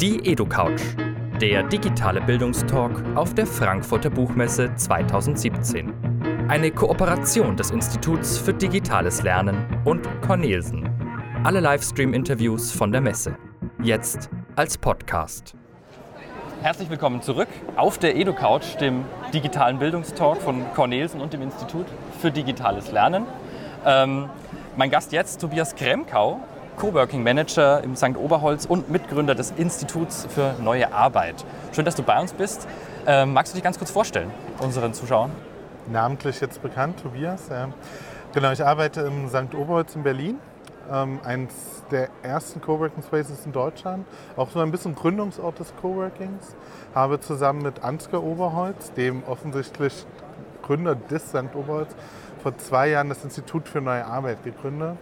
Die EduCouch, der digitale Bildungstalk auf der Frankfurter Buchmesse 2017. Eine Kooperation des Instituts für digitales Lernen und Cornelsen. Alle Livestream-Interviews von der Messe. Jetzt als Podcast. Herzlich willkommen zurück auf der EduCouch, dem digitalen Bildungstalk von Cornelsen und dem Institut für digitales Lernen. Ähm, mein Gast jetzt, Tobias Kremkau, Coworking Manager im St. Oberholz und Mitgründer des Instituts für neue Arbeit. Schön, dass du bei uns bist. Ähm, magst du dich ganz kurz vorstellen, unseren Zuschauern? Namentlich jetzt bekannt, Tobias. Ja. Genau, ich arbeite im St. Oberholz in Berlin. Ähm, eins der ersten Coworking Spaces in Deutschland, auch so ein bisschen Gründungsort des Coworkings. Habe zusammen mit Ansgar Oberholz, dem offensichtlich Gründer des St. Oberholz, vor zwei Jahren das Institut für neue Arbeit gegründet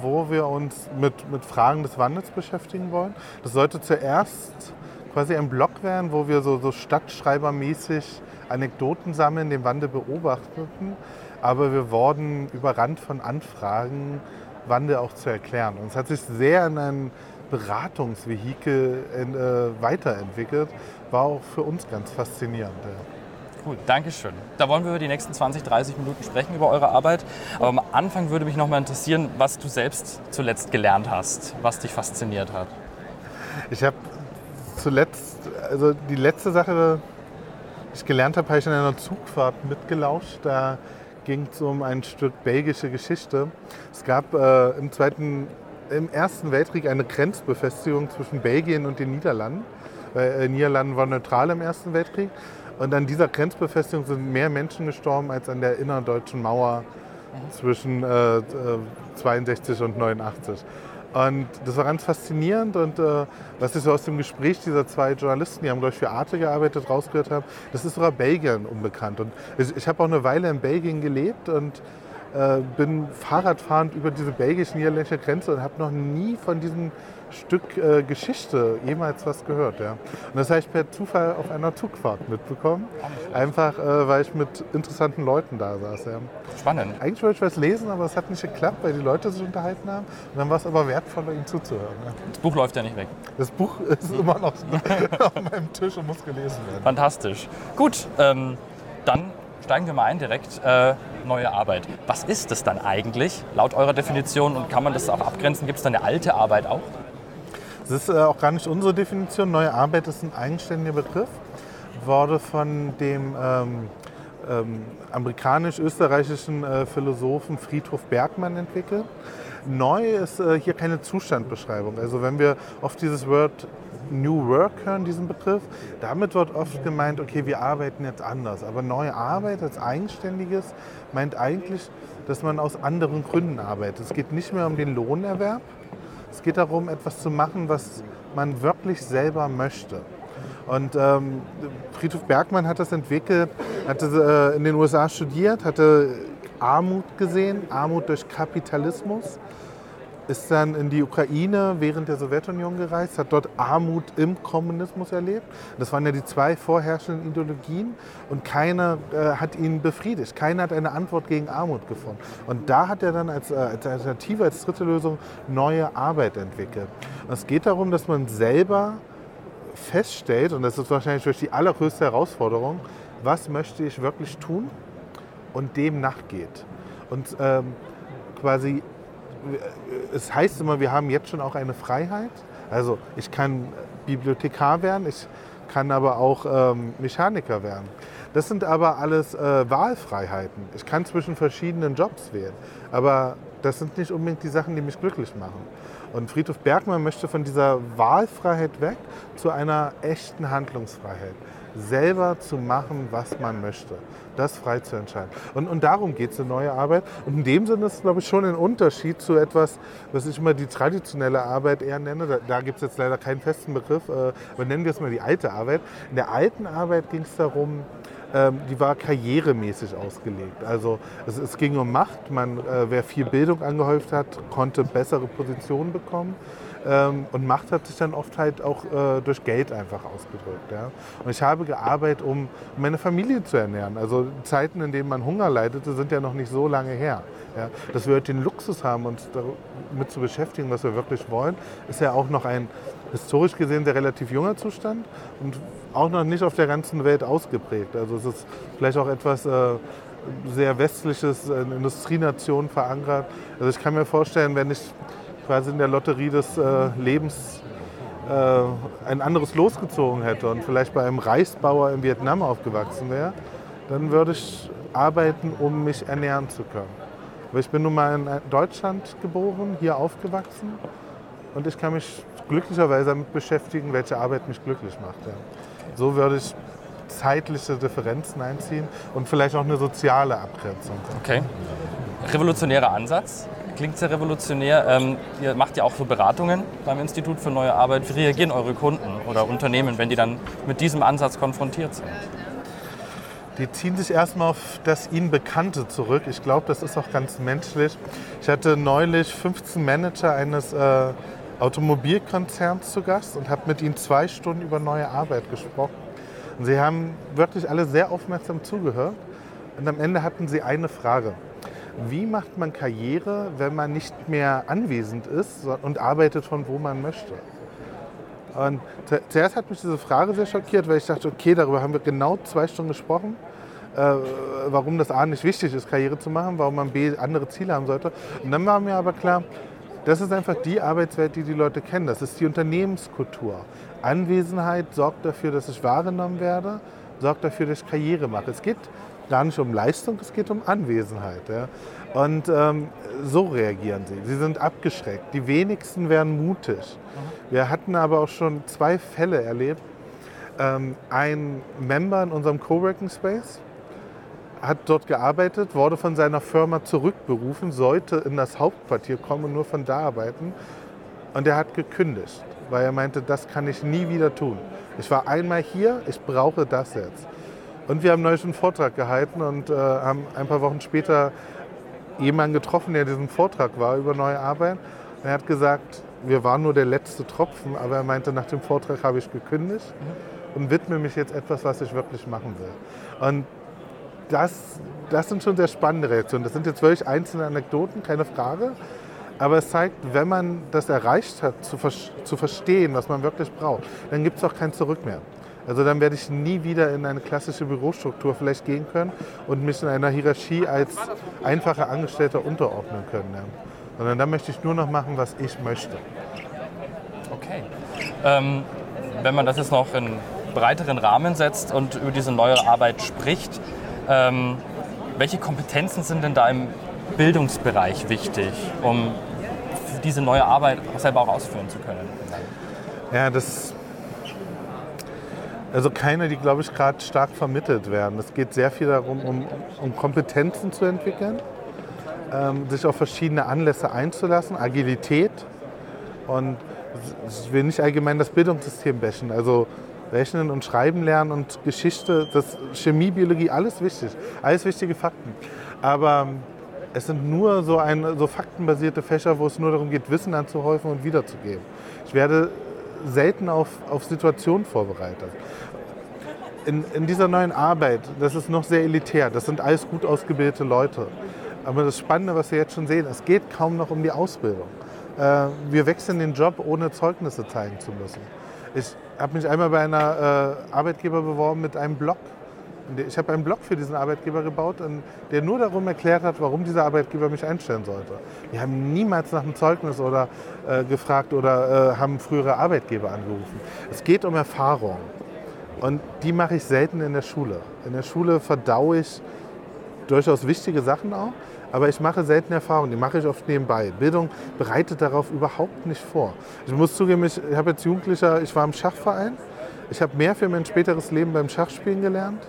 wo wir uns mit, mit Fragen des Wandels beschäftigen wollen. Das sollte zuerst quasi ein Blog werden, wo wir so, so stadtschreibermäßig Anekdoten sammeln, den Wandel beobachteten. Aber wir wurden überrannt von Anfragen, Wandel auch zu erklären. Und es hat sich sehr in ein Beratungsvehikel äh, weiterentwickelt. War auch für uns ganz faszinierend. Ja. Gut, danke schön. Da wollen wir über die nächsten 20, 30 Minuten sprechen, über eure Arbeit. Aber am Anfang würde mich noch mal interessieren, was du selbst zuletzt gelernt hast, was dich fasziniert hat. Ich habe zuletzt, also die letzte Sache, die ich gelernt habe, habe ich in einer Zugfahrt mitgelauscht. Da ging es um ein Stück belgische Geschichte. Es gab äh, im, zweiten, im Ersten Weltkrieg eine Grenzbefestigung zwischen Belgien und den Niederlanden. Weil äh, Niederlande war neutral im Ersten Weltkrieg. Und an dieser Grenzbefestigung sind mehr Menschen gestorben als an der innerdeutschen Mauer zwischen äh, 62 äh, und 89. Und das war ganz faszinierend und äh, was ich so aus dem Gespräch dieser zwei Journalisten, die haben glaube ich für Arte gearbeitet, rausgehört habe, das ist sogar Belgien unbekannt. Und ich, ich habe auch eine Weile in Belgien gelebt und äh, bin Fahrradfahrend über diese belgisch-niederländische Grenze und habe noch nie von diesem Stück äh, Geschichte jemals was gehört. Ja. Und das habe ich per Zufall auf einer Zugfahrt mitbekommen. Einfach, äh, weil ich mit interessanten Leuten da saß. Ja. Spannend. Eigentlich wollte ich was lesen, aber es hat nicht geklappt, weil die Leute sich unterhalten haben. Und dann war es aber wertvoller, ihnen zuzuhören. Ja. Das Buch läuft ja nicht weg. Das Buch ist immer noch auf meinem Tisch und muss gelesen werden. Fantastisch. Gut, ähm, dann steigen wir mal ein direkt. Äh, neue Arbeit. Was ist es dann eigentlich, laut eurer Definition? Und kann man das auch abgrenzen? Gibt es da eine alte Arbeit auch? Das ist äh, auch gar nicht unsere Definition. Neue Arbeit ist ein eigenständiger Begriff, wurde von dem ähm, ähm, amerikanisch-österreichischen äh, Philosophen Friedhof Bergmann entwickelt. Neu ist äh, hier keine Zustandbeschreibung. Also wenn wir oft dieses Wort New Work hören, diesen Begriff, damit wird oft gemeint, okay, wir arbeiten jetzt anders. Aber neue Arbeit als Eigenständiges meint eigentlich, dass man aus anderen Gründen arbeitet. Es geht nicht mehr um den Lohnerwerb, es geht darum, etwas zu machen, was man wirklich selber möchte. Und ähm, Friedhof Bergmann hat das entwickelt, hatte äh, in den USA studiert, hatte Armut gesehen, Armut durch Kapitalismus ist dann in die Ukraine während der Sowjetunion gereist, hat dort Armut im Kommunismus erlebt. Das waren ja die zwei vorherrschenden Ideologien und keiner äh, hat ihn befriedigt. Keiner hat eine Antwort gegen Armut gefunden. Und da hat er dann als, äh, als Alternative, als dritte Lösung neue Arbeit entwickelt. Und es geht darum, dass man selber feststellt, und das ist wahrscheinlich die allergrößte Herausforderung, was möchte ich wirklich tun und dem nachgeht. Und ähm, quasi es heißt immer, wir haben jetzt schon auch eine Freiheit. Also ich kann Bibliothekar werden, ich kann aber auch ähm, Mechaniker werden. Das sind aber alles äh, Wahlfreiheiten. Ich kann zwischen verschiedenen Jobs wählen. Aber das sind nicht unbedingt die Sachen, die mich glücklich machen. Und Friedhof Bergmann möchte von dieser Wahlfreiheit weg zu einer echten Handlungsfreiheit selber zu machen, was man möchte. Das frei zu entscheiden. Und, und darum geht es in neue Arbeit. Und in dem Sinne ist es, glaube ich, schon ein Unterschied zu etwas, was ich immer die traditionelle Arbeit eher nenne. Da, da gibt es jetzt leider keinen festen Begriff, äh, aber nennen wir es mal die alte Arbeit. In der alten Arbeit ging es darum, ähm, die war karrieremäßig ausgelegt. Also es, es ging um Macht. Man, äh, wer viel Bildung angehäuft hat, konnte bessere Positionen bekommen. Ähm, und Macht hat sich dann oft halt auch äh, durch Geld einfach ausgedrückt. Ja. Und ich habe gearbeitet, um meine Familie zu ernähren. Also Zeiten, in denen man Hunger leidete, sind ja noch nicht so lange her. Ja. Dass wir heute den Luxus haben, uns damit zu beschäftigen, was wir wirklich wollen, ist ja auch noch ein historisch gesehen sehr relativ junger Zustand und auch noch nicht auf der ganzen Welt ausgeprägt. Also es ist vielleicht auch etwas äh, sehr westliches, in Industrienation verankert. Also ich kann mir vorstellen, wenn ich quasi in der Lotterie des äh, Lebens äh, ein anderes losgezogen hätte und vielleicht bei einem Reichsbauer in Vietnam aufgewachsen wäre, dann würde ich arbeiten, um mich ernähren zu können. Aber ich bin nun mal in Deutschland geboren, hier aufgewachsen und ich kann mich glücklicherweise damit beschäftigen, welche Arbeit mich glücklich macht. Ja. So würde ich zeitliche Differenzen einziehen und vielleicht auch eine soziale Abgrenzung. Okay. Revolutionärer Ansatz. Klingt sehr revolutionär. Ähm, ihr macht ja auch so Beratungen beim Institut für neue Arbeit. Wie reagieren eure Kunden oder Unternehmen, wenn die dann mit diesem Ansatz konfrontiert sind? Die ziehen sich erstmal auf das ihnen Bekannte zurück. Ich glaube, das ist auch ganz menschlich. Ich hatte neulich 15 Manager eines äh, Automobilkonzerns zu Gast und habe mit ihnen zwei Stunden über neue Arbeit gesprochen. Und sie haben wirklich alle sehr aufmerksam zugehört. Und am Ende hatten sie eine Frage. Wie macht man Karriere, wenn man nicht mehr anwesend ist und arbeitet von wo man möchte? Und zuerst hat mich diese Frage sehr schockiert, weil ich dachte, okay, darüber haben wir genau zwei Stunden gesprochen, äh, warum das A nicht wichtig ist, Karriere zu machen, warum man B andere Ziele haben sollte. Und dann war mir aber klar, das ist einfach die Arbeitswelt, die die Leute kennen. Das ist die Unternehmenskultur. Anwesenheit sorgt dafür, dass ich wahrgenommen werde, sorgt dafür, dass ich Karriere mache. Es geht gar nicht um Leistung, es geht um Anwesenheit. Ja. Und ähm, so reagieren sie. Sie sind abgeschreckt. Die wenigsten werden mutig. Wir hatten aber auch schon zwei Fälle erlebt. Ähm, ein Member in unserem Coworking Space hat dort gearbeitet, wurde von seiner Firma zurückberufen, sollte in das Hauptquartier kommen und nur von da arbeiten. Und er hat gekündigt, weil er meinte, das kann ich nie wieder tun. Ich war einmal hier, ich brauche das jetzt. Und wir haben neulich einen Vortrag gehalten und äh, haben ein paar Wochen später jemanden getroffen, der diesen Vortrag war über neue Arbeit. Und er hat gesagt, wir waren nur der letzte Tropfen, aber er meinte, nach dem Vortrag habe ich gekündigt und widme mich jetzt etwas, was ich wirklich machen will. Und das, das sind schon sehr spannende Reaktionen. Das sind jetzt wirklich einzelne Anekdoten, keine Frage. Aber es zeigt, wenn man das erreicht hat, zu, zu verstehen, was man wirklich braucht, dann gibt es auch kein Zurück mehr. Also dann werde ich nie wieder in eine klassische Bürostruktur vielleicht gehen können und mich in einer Hierarchie als einfacher Angestellter unterordnen können. Ja. Sondern dann möchte ich nur noch machen, was ich möchte. Okay. Ähm, wenn man das jetzt noch in breiteren Rahmen setzt und über diese neue Arbeit spricht, ähm, welche Kompetenzen sind denn da im Bildungsbereich wichtig, um diese neue Arbeit selber auch ausführen zu können? Ja, das also keine, die, glaube ich, gerade stark vermittelt werden. Es geht sehr viel darum, um, um Kompetenzen zu entwickeln, ähm, sich auf verschiedene Anlässe einzulassen, Agilität. Und ich will nicht allgemein das Bildungssystem bashen. Also Rechnen und Schreiben lernen und Geschichte, das Chemie, Biologie, alles wichtig. Alles wichtige Fakten. Aber es sind nur so, ein, so faktenbasierte Fächer, wo es nur darum geht, Wissen anzuhäufen und wiederzugeben. Ich werde selten auf, auf Situationen vorbereitet. In, in dieser neuen Arbeit, das ist noch sehr elitär, das sind alles gut ausgebildete Leute. Aber das Spannende, was wir jetzt schon sehen, es geht kaum noch um die Ausbildung. Äh, wir wechseln den Job, ohne Zeugnisse zeigen zu müssen. Ich habe mich einmal bei einer äh, Arbeitgeber beworben mit einem Blog. Ich habe einen Blog für diesen Arbeitgeber gebaut, der nur darum erklärt hat, warum dieser Arbeitgeber mich einstellen sollte. Wir haben niemals nach einem Zeugnis oder äh, gefragt oder äh, haben frühere Arbeitgeber angerufen. Es geht um Erfahrung. Und die mache ich selten in der Schule. In der Schule verdaue ich durchaus wichtige Sachen auch, aber ich mache selten Erfahrungen, die mache ich oft nebenbei. Bildung bereitet darauf überhaupt nicht vor. Ich muss zugeben, ich habe als Jugendlicher, ich war im Schachverein. Ich habe mehr für mein späteres Leben beim Schachspielen gelernt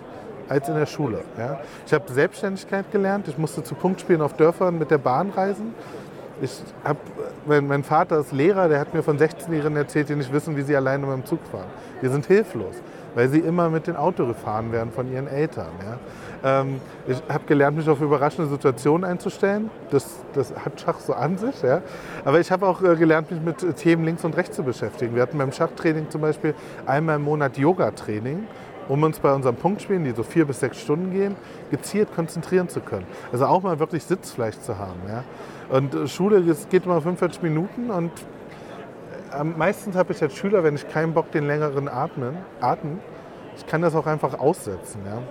als in der Schule. Ja. Ich habe Selbstständigkeit gelernt. Ich musste zu Punktspielen auf Dörfern mit der Bahn reisen. ich hab, mein, mein Vater ist Lehrer, der hat mir von 16-Jährigen erzählt, die nicht wissen, wie sie alleine mit dem Zug fahren. Die sind hilflos, weil sie immer mit dem Auto gefahren werden von ihren Eltern. Ja. Ähm, ich habe gelernt, mich auf überraschende Situationen einzustellen. Das, das hat Schach so an sich. Ja. Aber ich habe auch äh, gelernt, mich mit Themen links und rechts zu beschäftigen. Wir hatten beim Schachtraining zum Beispiel einmal im Monat Yoga-Training um uns bei unseren Punktspielen, die so vier bis sechs Stunden gehen, gezielt konzentrieren zu können. Also auch mal wirklich Sitzfleisch zu haben. Ja. Und äh, Schule, das geht immer 45 Minuten und am meisten habe ich als Schüler, wenn ich keinen Bock den längeren Atmen, atmen, ich kann das auch einfach aussetzen. Ja.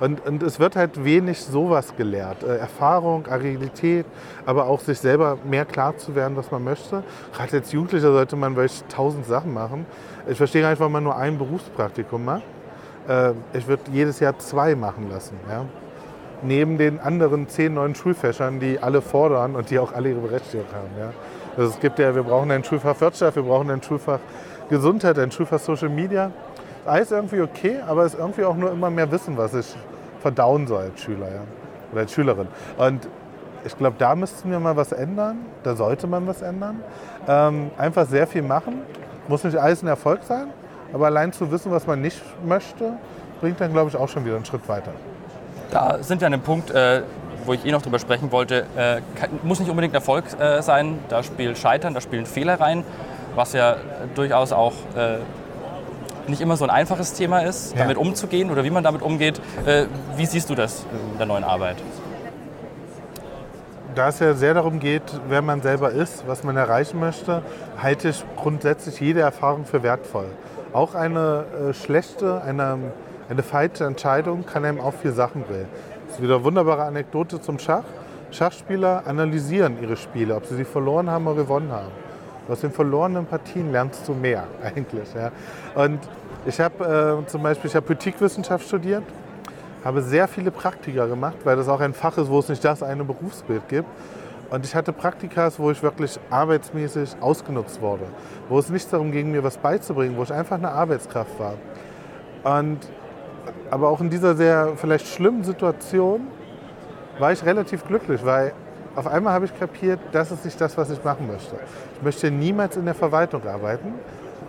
Und, und es wird halt wenig sowas gelehrt. Äh, Erfahrung, Agilität, aber auch sich selber mehr klar zu werden, was man möchte. Gerade als Jugendlicher sollte man wirklich tausend Sachen machen. Ich verstehe einfach, wenn man nur ein Berufspraktikum macht. Äh, ich würde jedes Jahr zwei machen lassen. Ja neben den anderen zehn neuen Schulfächern, die alle fordern und die auch alle ihre Berechtigung haben. Ja. Also es gibt ja, wir brauchen ein Schulfach Wirtschaft, wir brauchen ein Schulfach Gesundheit, ein Schulfach Social Media. Alles irgendwie okay, aber es ist irgendwie auch nur immer mehr Wissen, was ich verdauen soll als Schüler ja. oder als Schülerin. Und ich glaube, da müssten wir mal was ändern, da sollte man was ändern. Ähm, einfach sehr viel machen, muss nicht alles ein Erfolg sein, aber allein zu wissen, was man nicht möchte, bringt dann, glaube ich, auch schon wieder einen Schritt weiter. Da sind wir an dem Punkt, äh, wo ich eh noch drüber sprechen wollte. Äh, muss nicht unbedingt Erfolg äh, sein. Da spielt Scheitern, da spielen Fehler rein, was ja durchaus auch äh, nicht immer so ein einfaches Thema ist, ja. damit umzugehen oder wie man damit umgeht. Äh, wie siehst du das in der neuen Arbeit? Da es ja sehr darum geht, wer man selber ist, was man erreichen möchte, halte ich grundsätzlich jede Erfahrung für wertvoll. Auch eine äh, schlechte, eine eine falsche Entscheidung kann einem auch viel Sachen bringen. Das ist wieder eine wunderbare Anekdote zum Schach. Schachspieler analysieren ihre Spiele, ob sie sie verloren haben oder gewonnen haben. Aus den verlorenen Partien lernst du mehr eigentlich. Ja. Und ich habe äh, zum Beispiel, ich habe Politikwissenschaft studiert, habe sehr viele Praktika gemacht, weil das auch ein Fach ist, wo es nicht das eine Berufsbild gibt. Und ich hatte Praktikas, wo ich wirklich arbeitsmäßig ausgenutzt wurde, wo es nicht darum ging, mir was beizubringen, wo ich einfach eine Arbeitskraft war. Und aber auch in dieser sehr vielleicht schlimmen Situation war ich relativ glücklich, weil auf einmal habe ich kapiert, das ist nicht das, was ich machen möchte. Ich möchte niemals in der Verwaltung arbeiten.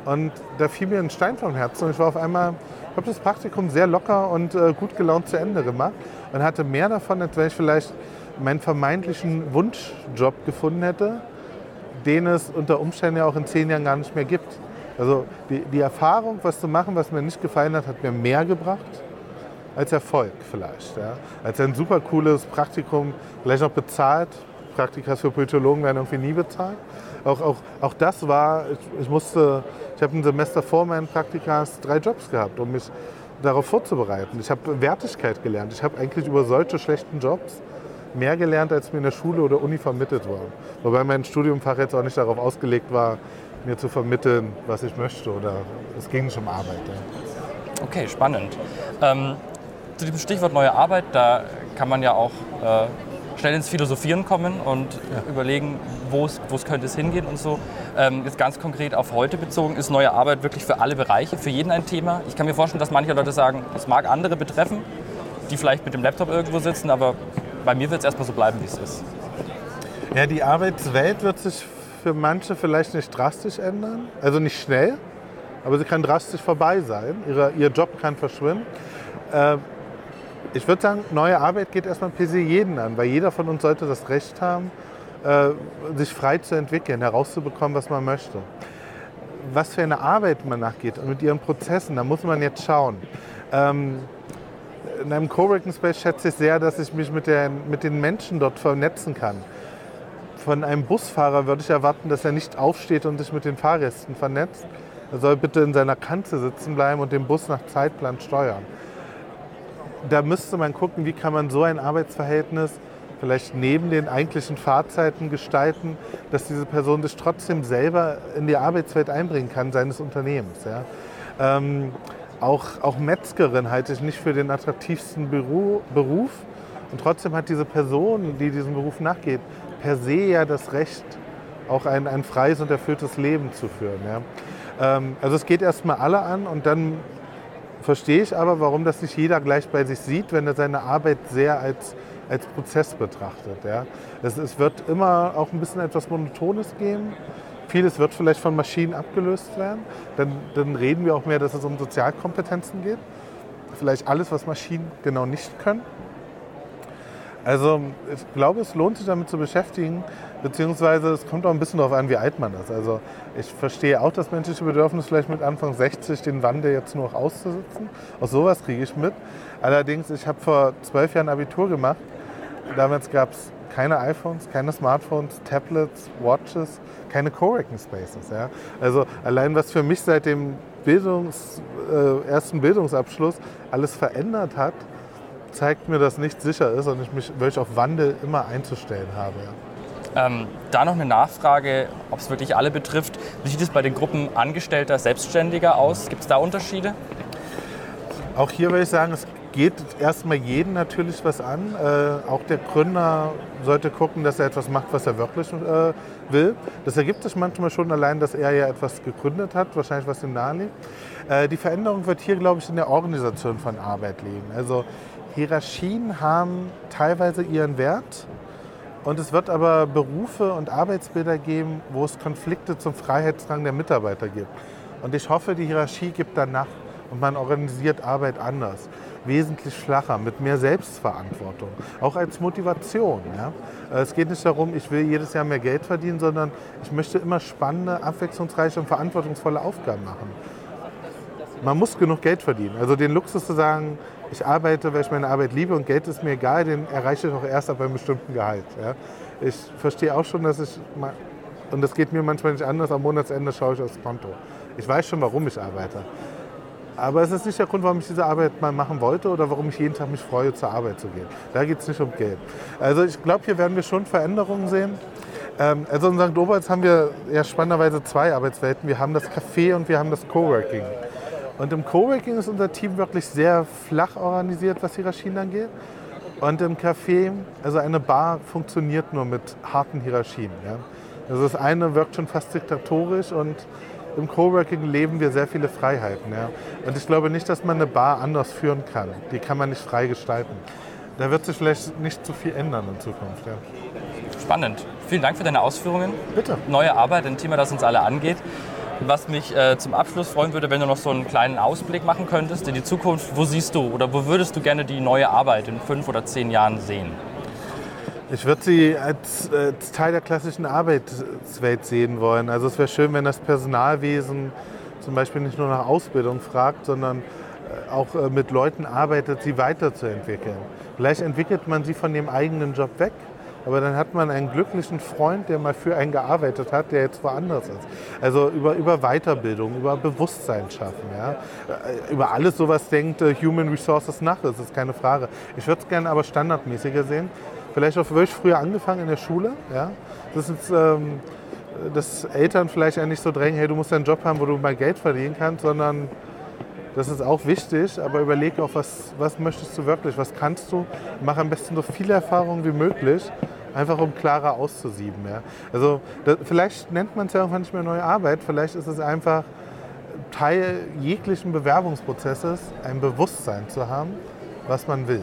Und da fiel mir ein Stein vom Herzen und ich war auf einmal, ich habe das Praktikum sehr locker und äh, gut gelaunt zu Ende gemacht und hatte mehr davon, als wenn ich vielleicht meinen vermeintlichen Wunschjob gefunden hätte, den es unter Umständen ja auch in zehn Jahren gar nicht mehr gibt. Also die, die Erfahrung, was zu machen, was mir nicht gefallen hat, hat mir mehr gebracht als Erfolg vielleicht. Ja. Als ein super cooles Praktikum, vielleicht noch bezahlt. Praktika für Politologen werden irgendwie nie bezahlt. Auch, auch, auch das war, ich, ich musste, ich habe ein Semester vor meinen Praktikas drei Jobs gehabt, um mich darauf vorzubereiten. Ich habe Wertigkeit gelernt. Ich habe eigentlich über solche schlechten Jobs mehr gelernt, als mir in der Schule oder Uni vermittelt war. Wobei mein Studiumfach jetzt auch nicht darauf ausgelegt war, mir zu vermitteln, was ich möchte. Oder es ging nicht um Arbeit. Ja. Okay, spannend. Ähm, zu diesem Stichwort neue Arbeit, da kann man ja auch äh, schnell ins Philosophieren kommen und ja. überlegen, wo es könnte es hingehen und so. Ähm, jetzt ganz konkret auf heute bezogen, ist neue Arbeit wirklich für alle Bereiche, für jeden ein Thema? Ich kann mir vorstellen, dass manche Leute sagen, es mag andere betreffen, die vielleicht mit dem Laptop irgendwo sitzen, aber bei mir wird es erstmal so bleiben, wie es ist. Ja, die Arbeitswelt wird sich für manche vielleicht nicht drastisch ändern, also nicht schnell, aber sie kann drastisch vorbei sein. Ihre, ihr Job kann verschwinden. Äh, ich würde sagen, neue Arbeit geht erstmal per se jeden an, weil jeder von uns sollte das Recht haben, äh, sich frei zu entwickeln, herauszubekommen, was man möchte. Was für eine Arbeit man nachgeht und mit ihren Prozessen, da muss man jetzt schauen. Ähm, in einem Coworking Space schätze ich sehr, dass ich mich mit, der, mit den Menschen dort vernetzen kann. Von einem Busfahrer würde ich erwarten, dass er nicht aufsteht und sich mit den Fahrgästen vernetzt. Er soll bitte in seiner Kante sitzen bleiben und den Bus nach Zeitplan steuern da müsste man gucken, wie kann man so ein Arbeitsverhältnis vielleicht neben den eigentlichen Fahrzeiten gestalten, dass diese Person sich trotzdem selber in die Arbeitswelt einbringen kann seines Unternehmens. Ja. Ähm, auch, auch Metzgerin halte ich nicht für den attraktivsten Beru Beruf. Und trotzdem hat diese Person, die diesem Beruf nachgeht, per se ja das Recht, auch ein, ein freies und erfülltes Leben zu führen. Ja. Ähm, also es geht erstmal alle an und dann Verstehe ich aber, warum das nicht jeder gleich bei sich sieht, wenn er seine Arbeit sehr als, als Prozess betrachtet. Ja. Es, es wird immer auch ein bisschen etwas Monotones geben. Vieles wird vielleicht von Maschinen abgelöst werden. Dann, dann reden wir auch mehr, dass es um Sozialkompetenzen geht. Vielleicht alles, was Maschinen genau nicht können. Also ich glaube, es lohnt sich damit zu beschäftigen, beziehungsweise es kommt auch ein bisschen darauf an, wie alt man ist. Also ich verstehe auch das menschliche Bedürfnis, vielleicht mit Anfang 60 den Wandel jetzt nur noch auszusitzen. Auch sowas kriege ich mit. Allerdings, ich habe vor zwölf Jahren Abitur gemacht. Damals gab es keine iPhones, keine Smartphones, Tablets, Watches, keine Coworking Spaces. Ja? Also allein was für mich seit dem Bildungs, äh, ersten Bildungsabschluss alles verändert hat, zeigt mir, dass nichts sicher ist und ich mich wirklich auf Wandel immer einzustellen habe. Ähm, da noch eine Nachfrage, ob es wirklich alle betrifft. Wie sieht es bei den Gruppen Angestellter, Selbstständiger aus? Gibt es da Unterschiede? Auch hier würde ich sagen, es geht erstmal jeden natürlich was an. Äh, auch der Gründer sollte gucken, dass er etwas macht, was er wirklich äh, will. Das ergibt sich manchmal schon allein, dass er ja etwas gegründet hat, wahrscheinlich was ihm nahe liegt. Äh, die Veränderung wird hier, glaube ich, in der Organisation von Arbeit liegen. Also Hierarchien haben teilweise ihren Wert und es wird aber Berufe und Arbeitsbilder geben, wo es Konflikte zum Freiheitsdrang der Mitarbeiter gibt. Und ich hoffe, die Hierarchie gibt danach und man organisiert Arbeit anders, wesentlich flacher, mit mehr Selbstverantwortung, auch als Motivation. Ja? Es geht nicht darum, ich will jedes Jahr mehr Geld verdienen, sondern ich möchte immer spannende, abwechslungsreiche und verantwortungsvolle Aufgaben machen. Man muss genug Geld verdienen. Also den Luxus zu sagen, ich arbeite, weil ich meine Arbeit liebe und Geld ist mir egal, den erreiche ich auch erst ab einem bestimmten Gehalt. Ja. Ich verstehe auch schon, dass ich, und das geht mir manchmal nicht anders, am Monatsende schaue ich aufs Konto. Ich weiß schon, warum ich arbeite. Aber es ist nicht der Grund, warum ich diese Arbeit mal machen wollte oder warum ich jeden Tag mich freue, zur Arbeit zu gehen. Da geht es nicht um Geld. Also ich glaube, hier werden wir schon Veränderungen sehen. Ähm, also in St. Oberts haben wir ja spannenderweise zwei Arbeitswelten. Wir haben das Café und wir haben das Coworking. Und im Coworking ist unser Team wirklich sehr flach organisiert, was Hierarchien angeht. Und im Café, also eine Bar funktioniert nur mit harten Hierarchien. Ja. Also das eine wirkt schon fast diktatorisch und im Coworking leben wir sehr viele Freiheiten. Ja. Und ich glaube nicht, dass man eine Bar anders führen kann. Die kann man nicht frei gestalten. Da wird sich vielleicht nicht zu viel ändern in Zukunft. Ja. Spannend. Vielen Dank für deine Ausführungen. Bitte. Neue Arbeit, ein Thema, das uns alle angeht. Was mich äh, zum Abschluss freuen würde, wenn du noch so einen kleinen Ausblick machen könntest in die Zukunft. Wo siehst du oder wo würdest du gerne die neue Arbeit in fünf oder zehn Jahren sehen? Ich würde sie als, als, Teil der klassischen Arbeitswelt sehen wollen. Also es wäre schön, wenn das Personalwesen zum Beispiel nicht nur nach Ausbildung fragt, sondern äh, auch äh, mit Leuten arbeitet, sie weiterzuentwickeln. Vielleicht entwickelt man sie von dem eigenen Job weg aber dann hat man einen glücklichen Freund, der mal für einen gearbeitet hat, der jetzt woanders ist. Also über, über Weiterbildung, über Bewusstsein schaffen. Ja? Äh, über alles sowas denkt äh, Human Resources nach, das ist keine Frage. Ich würde es gerne aber standardmäßiger sehen. Vielleicht auch wirklich früher angefangen in der Schule. Ja? Das ist, ähm, dass Eltern vielleicht nicht so drängen, hey, du musst einen Job haben, wo du mal Geld verdienen kannst, sondern das ist auch wichtig, aber überleg auch, was, was möchtest du wirklich, was kannst du. Mach am besten so viele Erfahrungen wie möglich einfach um klarer auszusieben. Ja. Also das, vielleicht nennt man es ja irgendwann nicht mehr neue Arbeit, vielleicht ist es einfach Teil jeglichen Bewerbungsprozesses, ein Bewusstsein zu haben, was man will.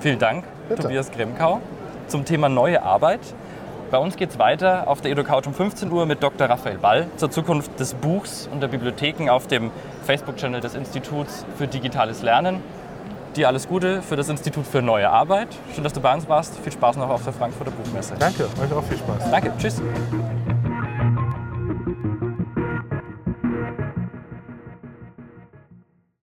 Vielen Dank, Bitte. Tobias Gremkau, zum Thema neue Arbeit. Bei uns geht es weiter auf der EduCouch um 15 Uhr mit Dr. Raphael Ball zur Zukunft des Buchs und der Bibliotheken auf dem Facebook-Channel des Instituts für digitales Lernen. Dir alles Gute für das Institut für neue Arbeit. Schön, dass du bei uns warst. Viel Spaß noch auf der Frankfurter Buchmesse. Danke, euch auch viel Spaß. Danke, tschüss.